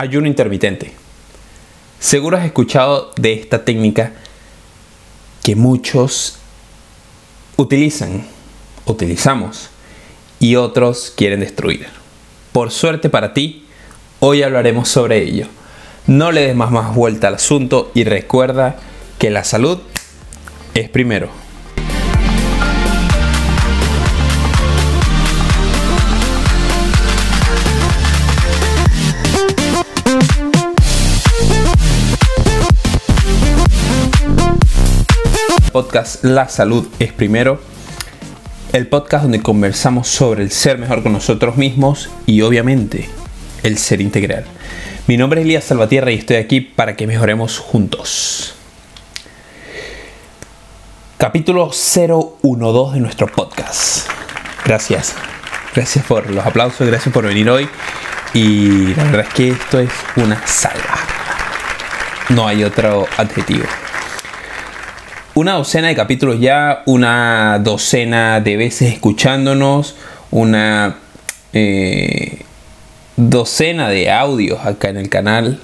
Ayuno intermitente. Seguro has escuchado de esta técnica que muchos utilizan, utilizamos y otros quieren destruir. Por suerte para ti, hoy hablaremos sobre ello. No le des más, más vuelta al asunto y recuerda que la salud es primero. Podcast La salud es primero. El podcast donde conversamos sobre el ser mejor con nosotros mismos y obviamente el ser integral. Mi nombre es Elías Salvatierra y estoy aquí para que mejoremos juntos. Capítulo 012 de nuestro podcast. Gracias. Gracias por los aplausos, gracias por venir hoy. Y la verdad es que esto es una salva. No hay otro adjetivo. Una docena de capítulos ya, una docena de veces escuchándonos, una eh, docena de audios acá en el canal,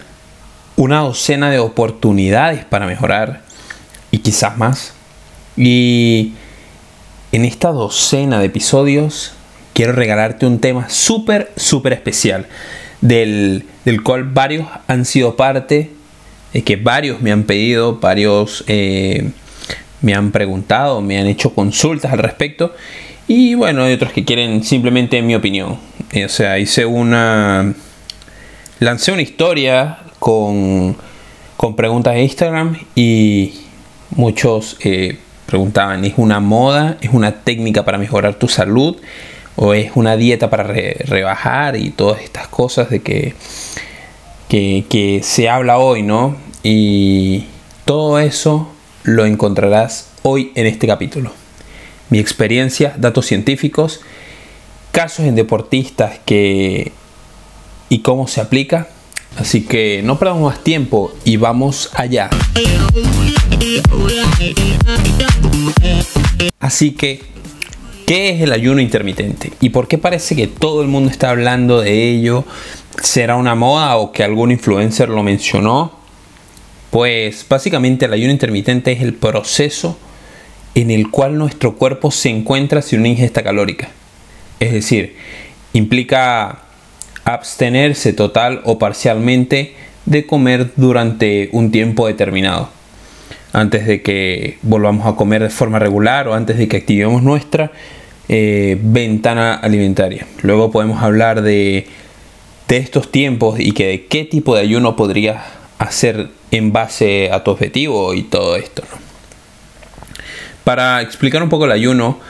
una docena de oportunidades para mejorar y quizás más. Y en esta docena de episodios quiero regalarte un tema súper, súper especial, del, cual varios han sido parte, que varios me han pedido, varios eh, me han preguntado, me han hecho consultas al respecto. Y bueno, hay otros que quieren simplemente mi opinión. O sea, hice una... Lancé una historia con, con preguntas de Instagram y muchos eh, preguntaban, ¿es una moda? ¿Es una técnica para mejorar tu salud? ¿O es una dieta para rebajar? Y todas estas cosas de que, que, que se habla hoy, ¿no? Y todo eso lo encontrarás hoy en este capítulo. Mi experiencia, datos científicos, casos en deportistas que y cómo se aplica. Así que no perdamos más tiempo y vamos allá. Así que, ¿qué es el ayuno intermitente? ¿Y por qué parece que todo el mundo está hablando de ello? ¿Será una moda o que algún influencer lo mencionó? Pues básicamente el ayuno intermitente es el proceso en el cual nuestro cuerpo se encuentra sin una ingesta calórica. Es decir, implica abstenerse total o parcialmente de comer durante un tiempo determinado. Antes de que volvamos a comer de forma regular o antes de que activemos nuestra eh, ventana alimentaria. Luego podemos hablar de, estos tiempos y que de qué tipo de ayuno podrías hacer en base a tu objetivo y todo esto. Para explicar un poco el ayuno,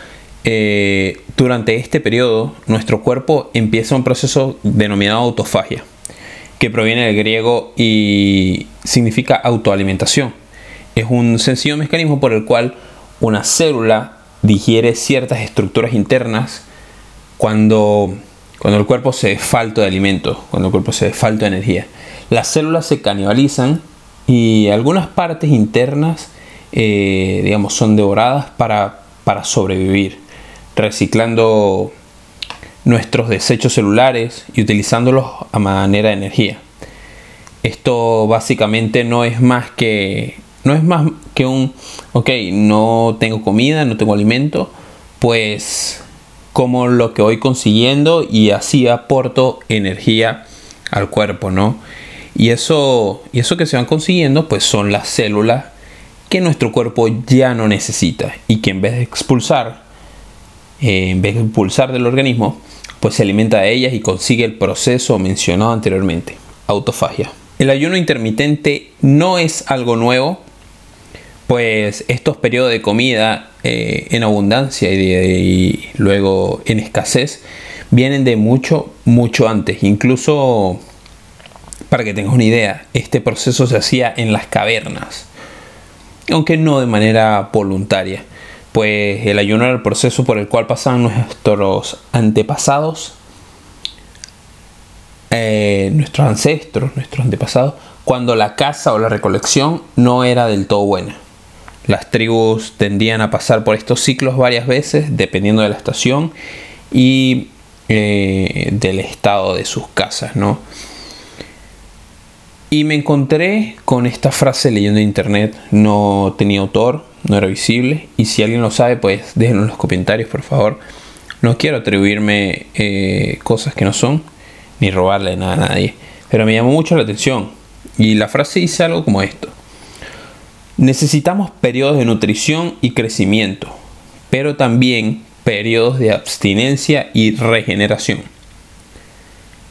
eh, durante este periodo nuestro cuerpo empieza un proceso denominado autofagia, que proviene del griego y significa autoalimentación. Es un sencillo mecanismo por el cual una célula digiere ciertas estructuras internas cuando, cuando el cuerpo se falta de alimento, cuando el cuerpo se falta de energía. Las células se canibalizan y algunas partes internas, eh, digamos, son devoradas para, para sobrevivir reciclando nuestros desechos celulares y utilizándolos a manera de energía. Esto básicamente no es más que no es más que un ok, no tengo comida, no tengo alimento, pues como lo que voy consiguiendo y así aporto energía al cuerpo, ¿no? Y eso, y eso que se van consiguiendo, pues son las células que nuestro cuerpo ya no necesita y que en vez de expulsar eh, en vez de impulsar del organismo, pues se alimenta de ellas y consigue el proceso mencionado anteriormente, autofagia. El ayuno intermitente no es algo nuevo, pues estos periodos de comida eh, en abundancia y, luego en escasez vienen de mucho, mucho antes. Incluso, para que tengas una idea, este proceso se hacía en las cavernas, aunque no de manera voluntaria pues el ayuno era el proceso por el cual pasaban nuestros antepasados, eh, nuestros ancestros, nuestros antepasados, cuando la caza o la recolección no era del todo buena. Las tribus tendían a pasar por estos ciclos varias veces, dependiendo de la estación y eh, del estado de sus casas, ¿no? Y me encontré con esta frase leyendo en internet, no tenía autor, no era visible, y si alguien lo sabe, pues déjenlo en los comentarios, por favor. No quiero atribuirme eh, cosas que no son, ni robarle nada a nadie, pero me llamó mucho la atención. Y la frase dice algo como esto. Necesitamos periodos de nutrición y crecimiento, pero también periodos de abstinencia y regeneración.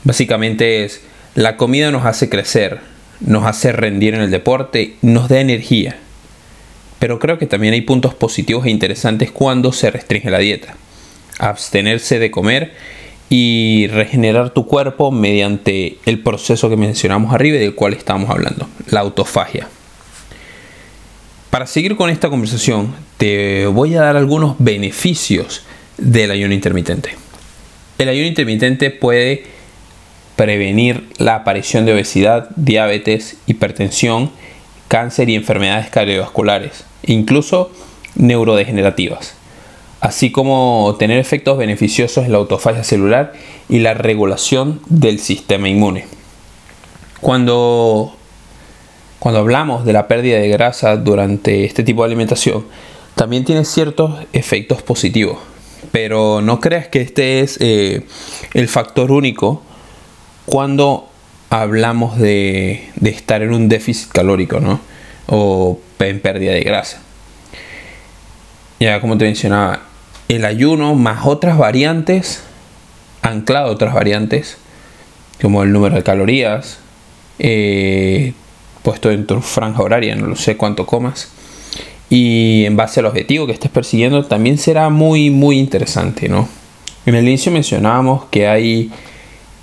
Básicamente es, la comida nos hace crecer, nos hace rendir en el deporte, nos da energía. Pero creo que también hay puntos positivos e interesantes cuando se restringe la dieta. Abstenerse de comer y regenerar tu cuerpo mediante el proceso que mencionamos arriba y del cual estamos hablando, la autofagia. Para seguir con esta conversación, te voy a dar algunos beneficios del ayuno intermitente. El ayuno intermitente puede prevenir la aparición de obesidad, diabetes, hipertensión, cáncer y enfermedades cardiovasculares, incluso neurodegenerativas, así como tener efectos beneficiosos en la autofagia celular y la regulación del sistema inmune. Cuando, cuando hablamos de la pérdida de grasa durante este tipo de alimentación, también tiene ciertos efectos positivos, pero no creas que este es eh, el factor único cuando hablamos de, estar en un déficit calórico, ¿no? O en pérdida de grasa. Ya como te mencionaba, el ayuno más otras variantes, anclado otras variantes, como el número de calorías, eh, puesto en tu franja horaria, no lo sé cuánto comas, y en base al objetivo que estés persiguiendo, también será muy, muy interesante, ¿no? En el inicio mencionábamos que hay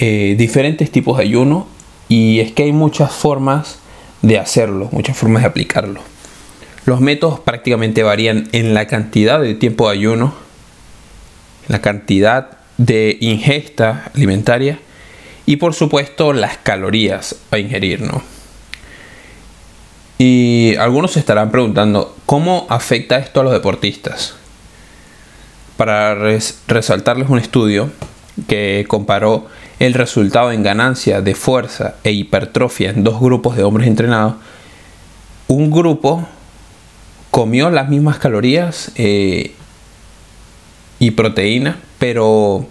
eh, diferentes tipos de ayuno y es que hay muchas formas de hacerlo, muchas formas de aplicarlo. Los métodos prácticamente varían en la cantidad de tiempo de ayuno, la cantidad de ingesta alimentaria y por supuesto las calorías a ingerir. Y algunos se estarán preguntando, ¿cómo afecta esto a los deportistas? Para resaltarles un estudio que comparó el resultado en ganancia de fuerza e hipertrofia en dos grupos de hombres entrenados, un grupo comió las mismas calorías eh, y proteína, pero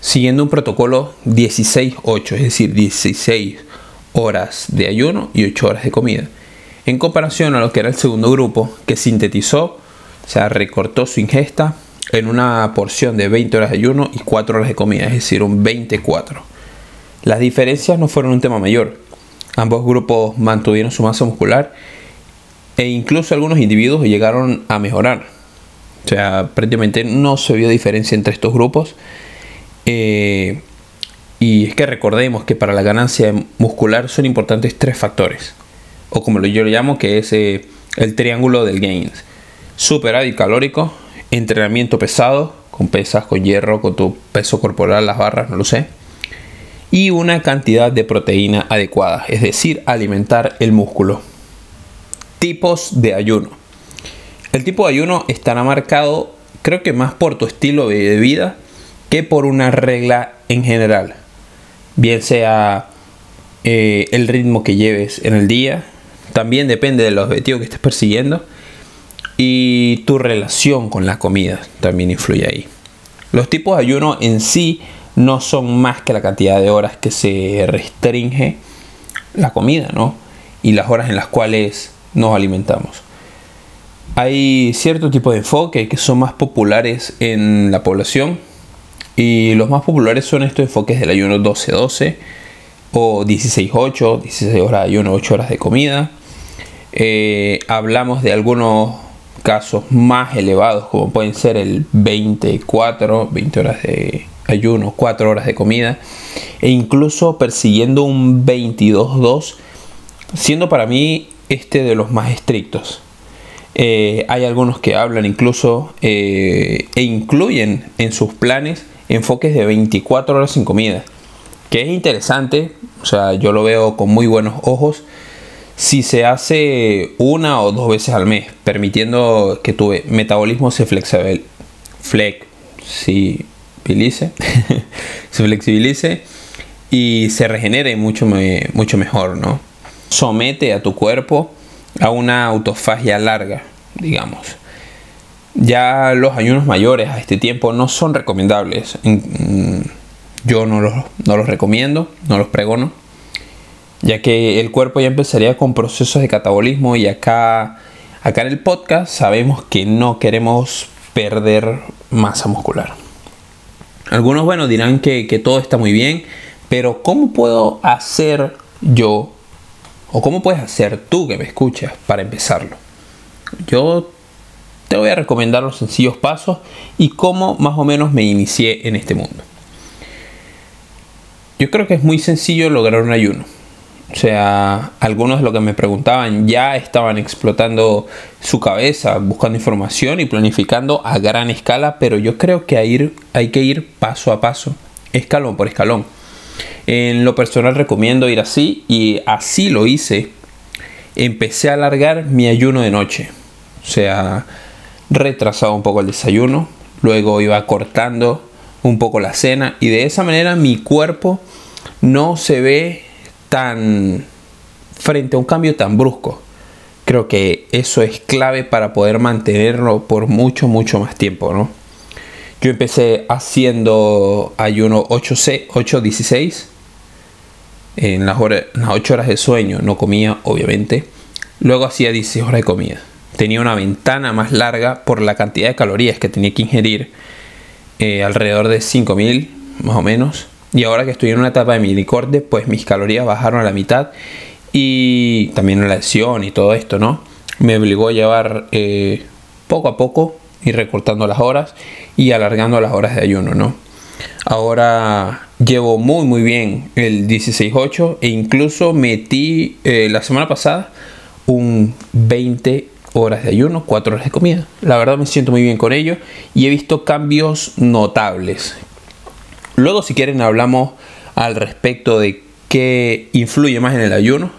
siguiendo un protocolo 16-8, es decir, 16 horas de ayuno y 8 horas de comida. En comparación a lo que era el segundo grupo, que sintetizó, o sea, recortó su ingesta en una porción de 20 horas de ayuno y 4 horas de comida, es decir, un 24. Las diferencias no fueron un tema mayor. Ambos grupos mantuvieron su masa muscular e incluso algunos individuos llegaron a mejorar. O sea, prácticamente no se vio diferencia entre estos grupos. Eh, y es que recordemos que para la ganancia muscular son importantes tres factores. O como yo lo llamo, que es eh, el triángulo del gains. Superávit calórico, entrenamiento pesado, con pesas, con hierro, con tu peso corporal, las barras, no lo sé. Y una cantidad de proteína adecuada, es decir, alimentar el músculo. Tipos de ayuno. El tipo de ayuno estará marcado, creo que más por tu estilo de vida que por una regla en general. Bien sea eh, el ritmo que lleves en el día, también depende del objetivo que estés persiguiendo tu relación con la comida también influye ahí. Los tipos de ayuno en sí no son más que la cantidad de horas que se restringe la comida, ¿no? Y las horas en las cuales nos alimentamos. Hay cierto tipo de enfoque que son más populares en la población y los más populares son estos enfoques del ayuno 12-12 o 16-8, 16 horas de ayuno, 8 horas de comida. Eh, hablamos de algunos casos más elevados como pueden ser el 24, 20 horas de ayuno, 4 horas de comida e incluso persiguiendo un 22-2 siendo para mí este de los más estrictos. Eh, hay algunos que hablan incluso eh, e incluyen en sus planes enfoques de 24 horas sin comida, que es interesante, o sea, yo lo veo con muy buenos ojos si se hace una o dos veces al mes, permitiendo que tu metabolismo se flexibilice, se flexibilice y se regenere mucho, mucho mejor, ¿no? somete a tu cuerpo a una autofagia larga, digamos. Ya los ayunos mayores a este tiempo no son recomendables. Yo no los, no los recomiendo, no los pregono, ya que el cuerpo ya empezaría con procesos de catabolismo y acá, acá en el podcast sabemos que no queremos perder masa muscular. Algunos, bueno, dirán que, que todo está muy bien, pero ¿cómo puedo hacer yo o cómo puedes hacer tú que me escuchas para empezarlo? Yo te voy a recomendar los sencillos pasos y cómo más o menos me inicié en este mundo. Yo creo que es muy sencillo lograr un ayuno. O sea, algunos de los que me preguntaban ya estaban explotando su cabeza, buscando información y planificando a gran escala, pero yo creo que hay, hay que ir paso a paso, escalón por escalón. En lo personal recomiendo ir así y así lo hice. Empecé a alargar mi ayuno de noche. O sea, retrasaba un poco el desayuno, luego iba cortando un poco la cena y de esa manera mi cuerpo no se ve tan frente a un cambio tan brusco. Creo que eso es clave para poder mantenerlo por mucho, mucho más tiempo, ¿no? Yo empecé haciendo ayuno 8-16. En las, horas, las 8 horas de sueño no comía, obviamente. Luego hacía 16 horas de comida. Tenía una ventana más larga por la cantidad de calorías que tenía que ingerir. Eh, alrededor de 5000, más o menos. Y ahora que estoy en una etapa de milicorde, pues mis calorías bajaron a la mitad. Y también la lesión y todo esto, ¿no? Me obligó a llevar eh, poco a poco y recortando las horas y alargando las horas de ayuno, ¿no? Ahora llevo muy muy bien el 16-8 e incluso metí eh, la semana pasada un 20 horas de ayuno, 4 horas de comida. La verdad me siento muy bien con ello y he visto cambios notables. Luego si quieren hablamos al respecto de qué influye más en el ayuno,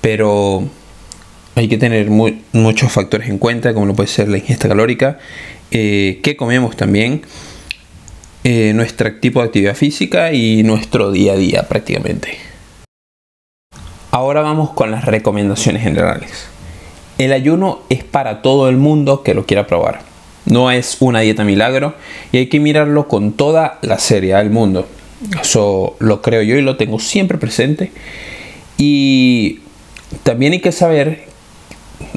pero hay que tener muchos factores en cuenta, como lo puede ser la ingesta calórica, eh, qué comemos también, eh, nuestro tipo de actividad física y nuestro día a día prácticamente. Ahora vamos con las recomendaciones generales. El ayuno es para todo el mundo que lo quiera probar. No es una dieta milagro y hay que mirarlo con toda la seriedad del mundo. Eso lo creo yo y lo tengo siempre presente. Y también hay que saber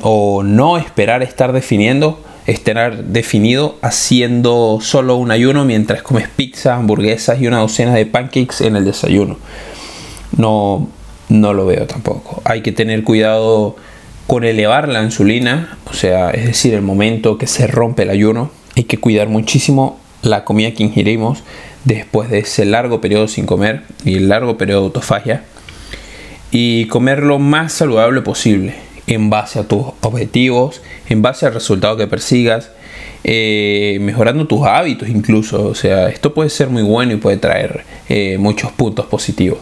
o no esperar estar definiendo, estar definido haciendo solo un ayuno mientras comes pizza, hamburguesas y una docena de pancakes en el desayuno. No, no lo veo tampoco. Hay que tener cuidado con elevar la insulina, o sea, es decir, el momento que se rompe el ayuno, hay que cuidar muchísimo la comida que ingerimos después de ese largo periodo sin comer y el largo periodo de autofagia y comer lo más saludable posible en base a tus objetivos, en base al resultado que persigas, eh, mejorando tus hábitos incluso. O sea, esto puede ser muy bueno y puede traer eh, muchos puntos positivos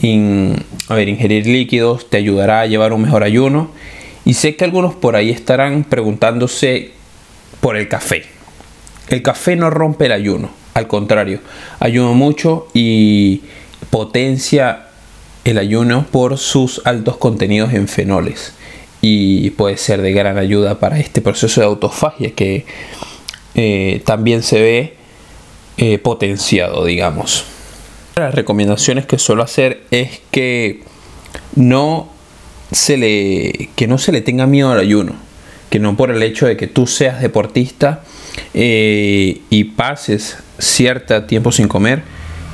a ver, ingerir líquidos te ayudará a llevar un mejor ayuno. Y sé que algunos por ahí estarán preguntándose por el café. El café no rompe el ayuno, al contrario, ayuda mucho y potencia el ayuno por sus altos contenidos en fenoles y puede ser de gran ayuda para este proceso de autofagia que eh, también se ve eh, potenciado, digamos las recomendaciones que suelo hacer es que no se le, que no se le tenga miedo al ayuno. Que no por el hecho de que tú seas deportista eh, y pases cierto tiempo sin comer,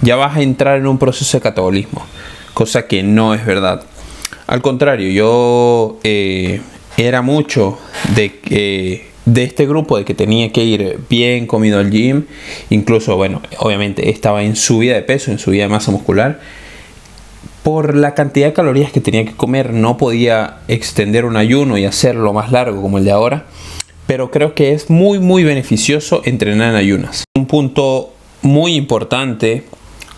ya vas a entrar en un proceso de catabolismo. Cosa que no es verdad. Al contrario, yo eh, era mucho de que de este grupo de que tenía que ir bien comido al gym, incluso, bueno, obviamente estaba en subida de peso, en subida de masa muscular, por la cantidad de calorías que tenía que comer no podía extender un ayuno y hacerlo más largo como el de ahora, pero creo que es muy muy beneficioso entrenar en ayunas. Un punto muy importante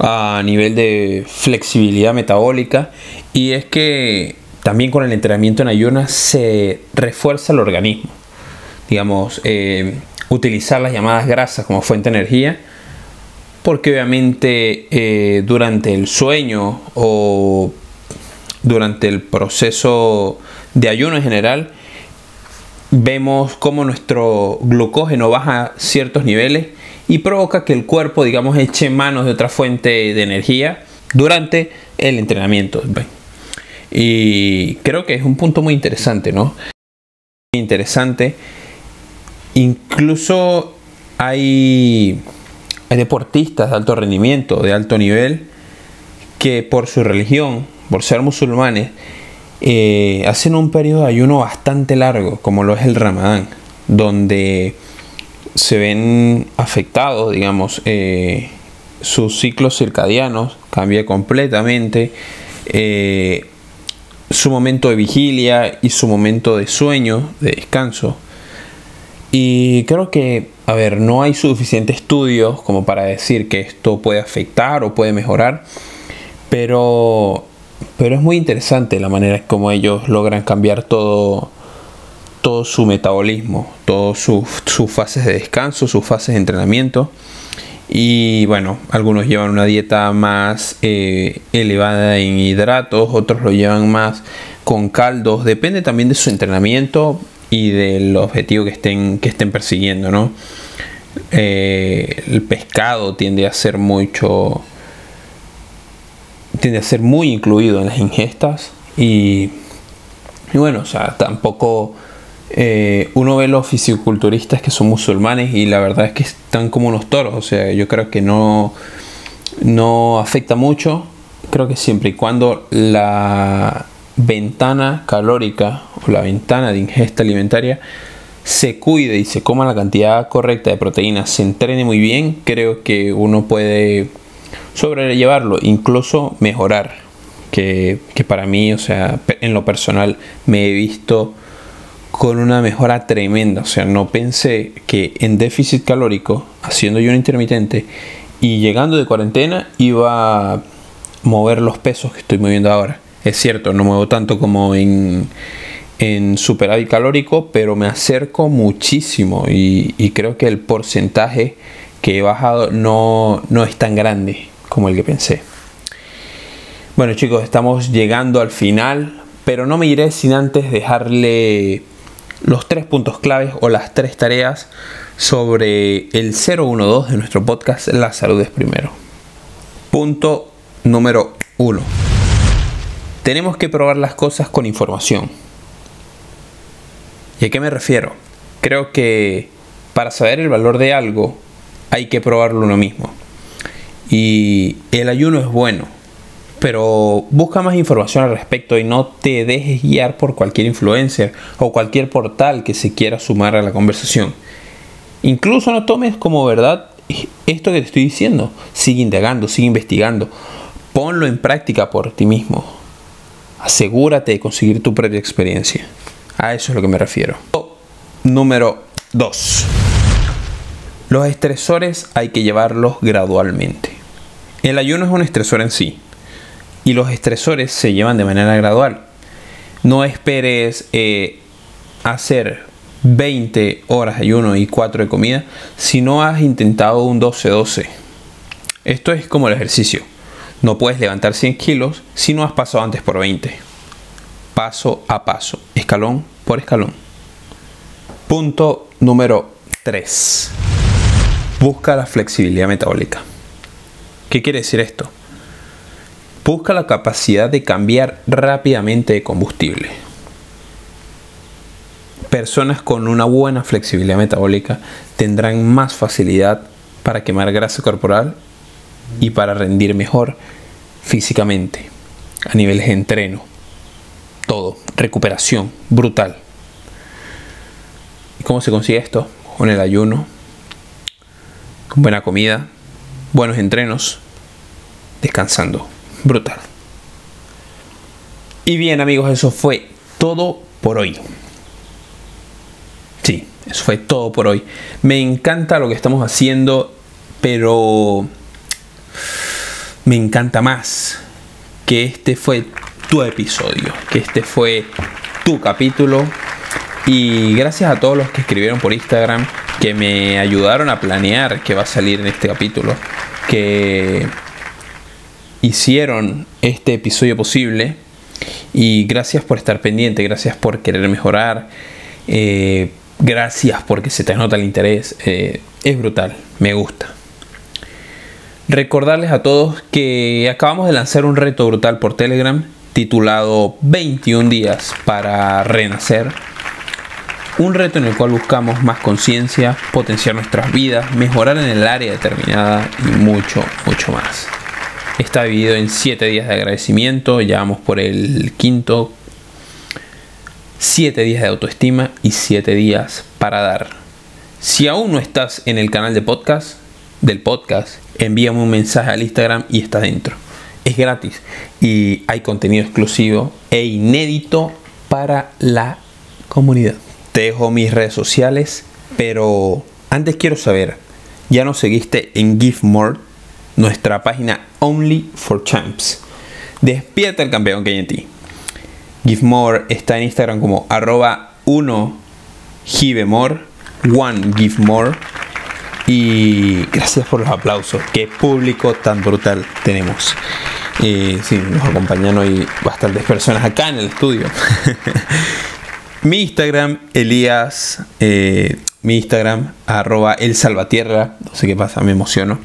a nivel de flexibilidad metabólica y es que también con el entrenamiento en ayunas se refuerza el organismo digamos, eh, utilizar las llamadas grasas como fuente de energía, porque obviamente eh, durante el sueño o durante el proceso de ayuno en general, vemos cómo nuestro glucógeno baja ciertos niveles y provoca que el cuerpo, digamos, eche manos de otra fuente de energía durante el entrenamiento. Y creo que es un punto muy interesante, ¿no? Interesante. Incluso hay, deportistas de alto rendimiento, de alto nivel, que por su religión, por ser musulmanes, eh, hacen un periodo de ayuno bastante largo, como lo es el ramadán, donde se ven afectados, digamos, eh, sus ciclos circadianos, cambia completamente eh, su momento de vigilia y su momento de sueño, de descanso. Y creo que, a ver, no hay suficientes estudios como para decir que esto puede afectar o puede mejorar, pero, pero es muy interesante la manera como ellos logran cambiar todo, todo su metabolismo, todas sus, fases de descanso, sus fases de entrenamiento. Y bueno, algunos llevan una dieta más eh, elevada en hidratos, otros lo llevan más con caldos. Depende también de su entrenamiento y del objetivo que estén, que estén persiguiendo, ¿no? Eh, el pescado tiende a ser mucho. tiende a ser muy incluido en las ingestas. Y, bueno, o sea, tampoco eh, uno ve los fisiculturistas que son musulmanes y la verdad es que están como unos toros. O sea, yo creo que no, no afecta mucho. Creo que siempre y cuando la ventana calórica o la ventana de ingesta alimentaria se cuide y se coma la cantidad correcta de proteínas, se entrene muy bien, creo que uno puede sobrellevarlo, incluso mejorar. Que, que para mí, o sea, en lo personal, me he visto con una mejora tremenda. O sea, no pensé que en déficit calórico, haciendo un intermitente y llegando de cuarentena, iba a mover los pesos que estoy moviendo ahora. Es cierto, no muevo tanto como en, en superávit calórico, pero me acerco muchísimo y, creo que el porcentaje que he bajado no, no es tan grande como el que pensé. Bueno chicos, estamos llegando al final, pero no me iré sin antes dejarle los tres puntos claves o las tres tareas sobre el 012 de nuestro podcast La salud es primero. Punto número 1. Tenemos que probar las cosas con información. ¿Y a qué me refiero? Creo que para saber el valor de algo hay que probarlo uno mismo. Y el ayuno es bueno, pero busca más información al respecto y no te dejes guiar por cualquier influencer o cualquier portal que se quiera sumar a la conversación. Incluso no tomes como verdad esto que te estoy diciendo. Sigue indagando, sigue investigando. Ponlo en práctica por ti mismo. Asegúrate de conseguir tu propia experiencia. A eso es lo que me refiero. Número 2. Los estresores hay que llevarlos gradualmente. El ayuno es un estresor en sí, y los estresores se llevan de manera gradual. No esperes eh, hacer 20 horas de ayuno y 4 de comida si no has intentado un 12-12. Esto es como el ejercicio. No puedes levantar 100 kilos si no has pasado antes por 20. Paso a paso, escalón por escalón. Punto número 3. Busca la flexibilidad metabólica. ¿Qué quiere decir esto? busca la capacidad de cambiar rápidamente de combustible. Personas con una buena flexibilidad metabólica tendrán más facilidad para quemar grasa corporal y para rendir mejor físicamente, a niveles de entreno, todo, recuperación brutal. ¿Y cómo se consigue esto? Con el ayuno, con buena comida, buenos entrenos, descansando brutal. Y bien amigos, eso fue todo por hoy. Sí, eso fue todo por hoy. Me encanta lo que estamos haciendo, pero me encanta más que este fue tu episodio, que este fue tu capítulo. Y gracias a todos los que escribieron por Instagram, que me ayudaron a planear que va a salir en este capítulo, que hicieron este episodio posible Y gracias por estar pendiente, gracias por querer mejorar, eh, gracias porque se te nota el interés. Eh, es brutal, me gusta. Recordarles a todos que acabamos de lanzar un reto brutal por Telegram titulado 21 días para renacer. Un reto en el cual buscamos más conciencia, potenciar nuestras vidas, mejorar en el área determinada y mucho, mucho más. Está dividido en 7 días de agradecimiento, ya vamos por el quinto. 7 días de autoestima y 7 días para dar. Si aún no estás en el canal de podcast, del podcast, envíame un mensaje al Instagram y estás dentro. Es gratis y hay contenido exclusivo e inédito para la comunidad. Te dejo mis redes sociales, pero antes quiero saber, ¿ya nos seguiste en Give More? Nuestra página Only for Champs. Despierta el campeón que hay en ti. Give More está en Instagram como arroba 1 More, one. Y gracias por los aplausos. Qué público tan brutal tenemos. Y sí, nos acompañan hoy bastantes personas acá en el estudio. mi Instagram, Elías. Eh, mi Instagram, arroba el salvatierra. No sé qué pasa, me emociono.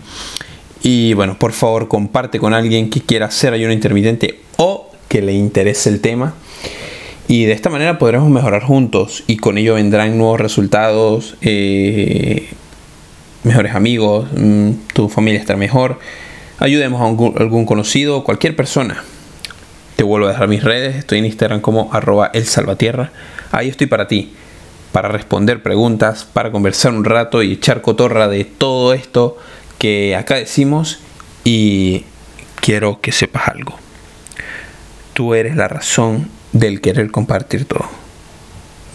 Y bueno, por favor, comparte con alguien que quiera hacer ayuno intermitente o que le interese el tema. Y de esta manera podremos mejorar juntos y con ello vendrán nuevos resultados, eh, mejores amigos, mm, tu familia estará mejor. Ayudemos a algún conocido, cualquier persona. Te vuelvo a dejar mis redes, estoy en Instagram como arroba el salvatierra. Ahí estoy para ti, para responder preguntas, para conversar un rato y echar cotorra de todo esto que acá decimos y quiero que sepas algo. Tú eres la razón del querer compartir todo.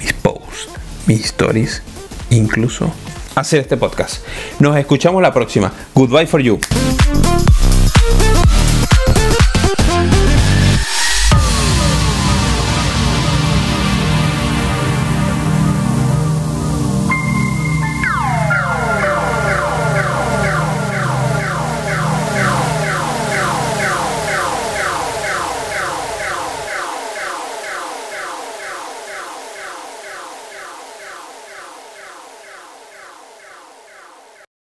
Mis posts, mis stories, incluso hacer este podcast. Nos escuchamos la próxima. Goodbye for you.